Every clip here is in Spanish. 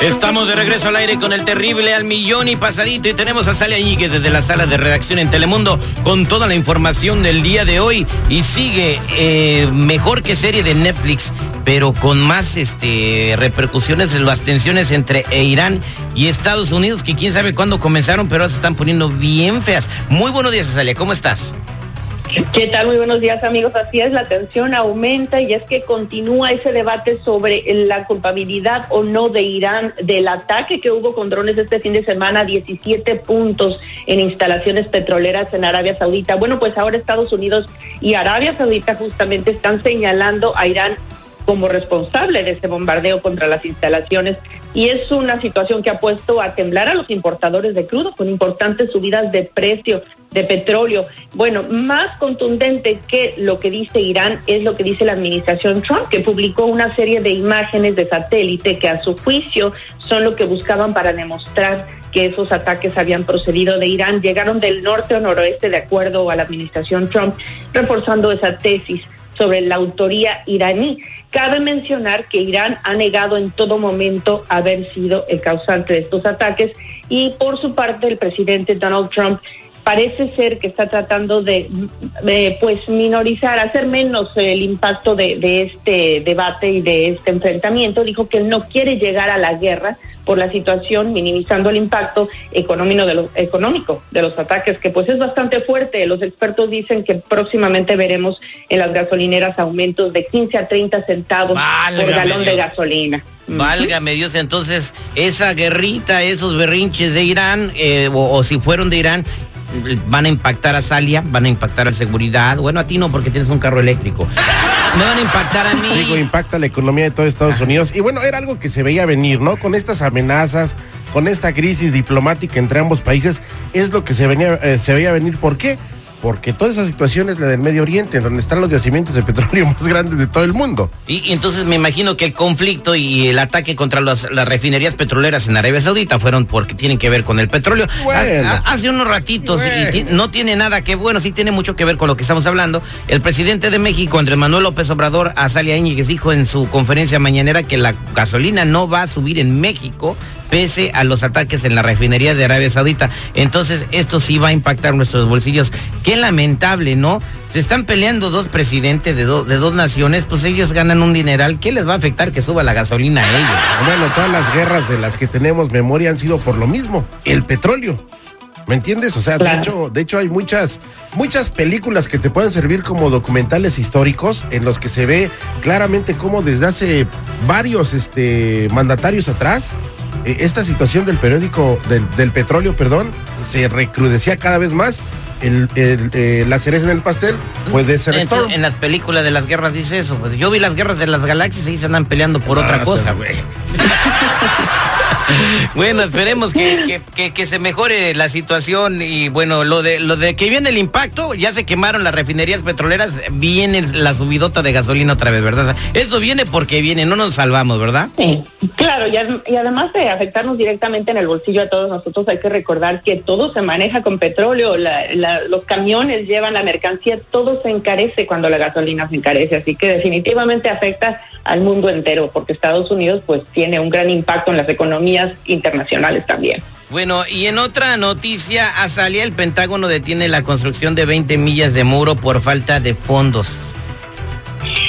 Estamos de regreso al aire con el terrible al millón y pasadito y tenemos a Sale Añiguez desde la sala de redacción en Telemundo con toda la información del día de hoy y sigue eh, mejor que serie de Netflix pero con más este repercusiones en las tensiones entre Irán y Estados Unidos que quién sabe cuándo comenzaron pero se están poniendo bien feas. Muy buenos días Azalia, ¿cómo estás? ¿Qué tal? Muy buenos días amigos. Así es, la tensión aumenta y es que continúa ese debate sobre la culpabilidad o no de Irán del ataque que hubo con drones este fin de semana, 17 puntos en instalaciones petroleras en Arabia Saudita. Bueno, pues ahora Estados Unidos y Arabia Saudita justamente están señalando a Irán como responsable de ese bombardeo contra las instalaciones y es una situación que ha puesto a temblar a los importadores de crudo con importantes subidas de precio de petróleo. Bueno, más contundente que lo que dice Irán es lo que dice la administración Trump, que publicó una serie de imágenes de satélite que a su juicio son lo que buscaban para demostrar que esos ataques habían procedido de Irán. Llegaron del norte o noroeste de acuerdo a la administración Trump, reforzando esa tesis sobre la autoría iraní. Cabe mencionar que Irán ha negado en todo momento haber sido el causante de estos ataques y por su parte el presidente Donald Trump parece ser que está tratando de, pues minorizar, hacer menos el impacto de, de, este debate y de este enfrentamiento. Dijo que no quiere llegar a la guerra, por la situación, minimizando el impacto económico de, los, económico de los ataques, que pues es bastante fuerte. Los expertos dicen que próximamente veremos en las gasolineras aumentos de 15 a 30 centavos por galón de gasolina. Válgame Dios, entonces esa guerrita, esos berrinches de Irán, eh, o, si fueron de Irán, van a impactar a Salia, van a impactar a seguridad. Bueno, a ti no, porque tienes un carro eléctrico. Me van a impactar a mí. Digo, impacta la economía de todo Estados Unidos. Y bueno, era algo que se veía venir, ¿no? Con estas amenazas, con esta crisis diplomática entre ambos países, es lo que se, venía, eh, se veía venir. ¿Por qué? Porque toda esa situación es la del Medio Oriente, en donde están los yacimientos de petróleo más grandes de todo el mundo. Y, entonces me imagino que el conflicto y el ataque contra las refinerías petroleras en Arabia Saudita fueron porque tienen que ver con el petróleo. Hace, unos ratitos, y no tiene nada que, bueno, sí tiene mucho que ver con lo que estamos hablando. El presidente de México, Andrés Manuel López Obrador, a Salia Íñiguez, dijo en su conferencia mañanera que la gasolina no va a subir en México pese a los ataques en la refinería de Arabia Saudita. Entonces, esto sí va a impactar nuestros bolsillos. Qué lamentable, ¿no? Se están peleando dos presidentes de, de dos naciones, pues ellos ganan un dineral. ¿Qué les va a afectar que suba la gasolina a ellos? Bueno, todas las guerras de las que tenemos memoria han sido por lo mismo, el petróleo. ¿Me entiendes? O sea, de hecho, de hecho hay muchas, muchas películas que te pueden servir como documentales históricos en los que se ve claramente cómo desde hace varios este, mandatarios atrás esta situación del periódico, del, petróleo, perdón, se recrudecía cada vez más. El, eh, la cereza en el pastel puede ser en, en las películas de las guerras dice eso. Pues, yo vi las guerras de las galaxias y se andan peleando por otra cosa. güey. bueno, esperemos que, se mejore la situación y bueno, lo de lo de que viene el impacto, ya se quemaron las refinerías petroleras, viene la subidota de gasolina otra vez, ¿verdad? Esto viene porque viene, no nos salvamos, ¿verdad? Sí, claro, y, además de afectarnos directamente en el bolsillo a todos nosotros, hay que recordar que todo se maneja con petróleo, los camiones llevan la mercancía, todo se encarece cuando la gasolina se encarece, así que definitivamente afecta al mundo entero, porque Estados Unidos pues tiene un gran impacto en las economías internacionales también. Bueno, y en otra noticia, Azalia, el Pentágono detiene la construcción de 20 millas de muro por falta de fondos.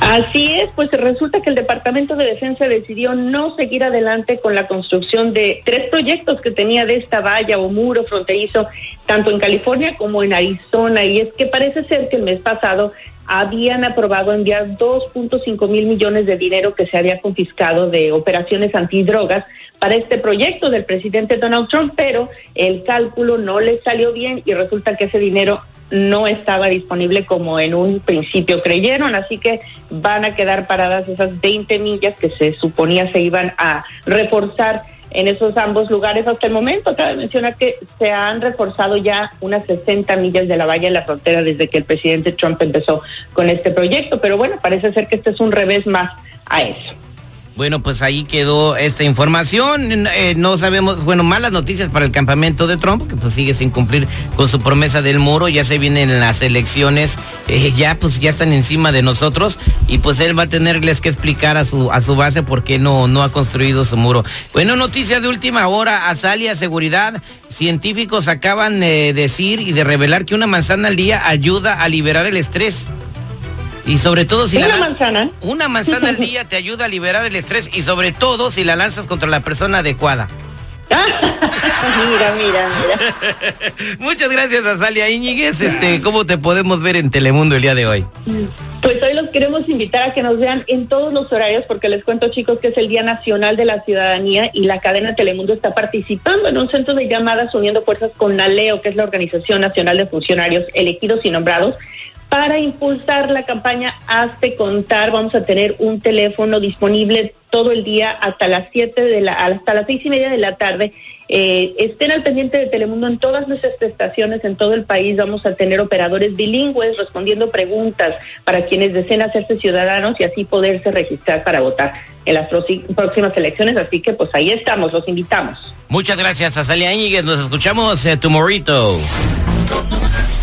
Así es, pues resulta que el Departamento de Defensa decidió no seguir adelante con la construcción de tres proyectos que tenía de esta valla o muro fronterizo, tanto en California como en Arizona. Y es que parece ser que el mes pasado habían aprobado enviar 2.5 mil millones de dinero que se había confiscado de operaciones antidrogas para este proyecto del presidente Donald Trump, pero el cálculo no le salió bien y resulta que ese dinero no estaba disponible como en un principio creyeron, así que van a quedar paradas esas 20 millas que se suponía se iban a reforzar en esos ambos lugares hasta el momento. Cabe mencionar que se han reforzado ya unas 60 millas de la valla en la frontera desde que el presidente Trump empezó con este proyecto, pero bueno, parece ser que este es un revés más a eso. Bueno, pues ahí quedó esta información. Eh, no sabemos, bueno, malas noticias para el campamento de Trump, que pues sigue sin cumplir con su promesa del muro. Ya se vienen las elecciones, eh, ya pues ya están encima de nosotros y pues él va a tenerles que explicar a su a su base por qué no no ha construido su muro. Bueno, noticia de última hora, Asalia Seguridad, científicos acaban de decir y de revelar que una manzana al día ayuda a liberar el estrés. Y sobre todo si una la manzana. Una manzana al día te ayuda a liberar el estrés y sobre todo si la lanzas contra la persona adecuada. mira, mira, mira. Muchas gracias a Salia Íñiguez. Este, ¿cómo te podemos ver en Telemundo el día de hoy? Pues hoy los queremos invitar a que nos vean en todos los horarios, porque les cuento, chicos, que es el Día Nacional de la Ciudadanía y la cadena Telemundo está participando en un centro de llamadas uniendo fuerzas con NALEO, que es la Organización Nacional de Funcionarios Elegidos y Nombrados, para impulsar la campaña Hazte Contar, vamos a tener un teléfono disponible todo el día hasta las siete de la, hasta las seis y media de la tarde. Eh, estén al pendiente de Telemundo en todas nuestras estaciones en todo el país. Vamos a tener operadores bilingües respondiendo preguntas para quienes deseen hacerse ciudadanos y así poderse registrar para votar en las próximas elecciones. Así que pues ahí estamos, los invitamos. Muchas gracias, Azalia Íñiguez. Nos escuchamos eh, tomorrito.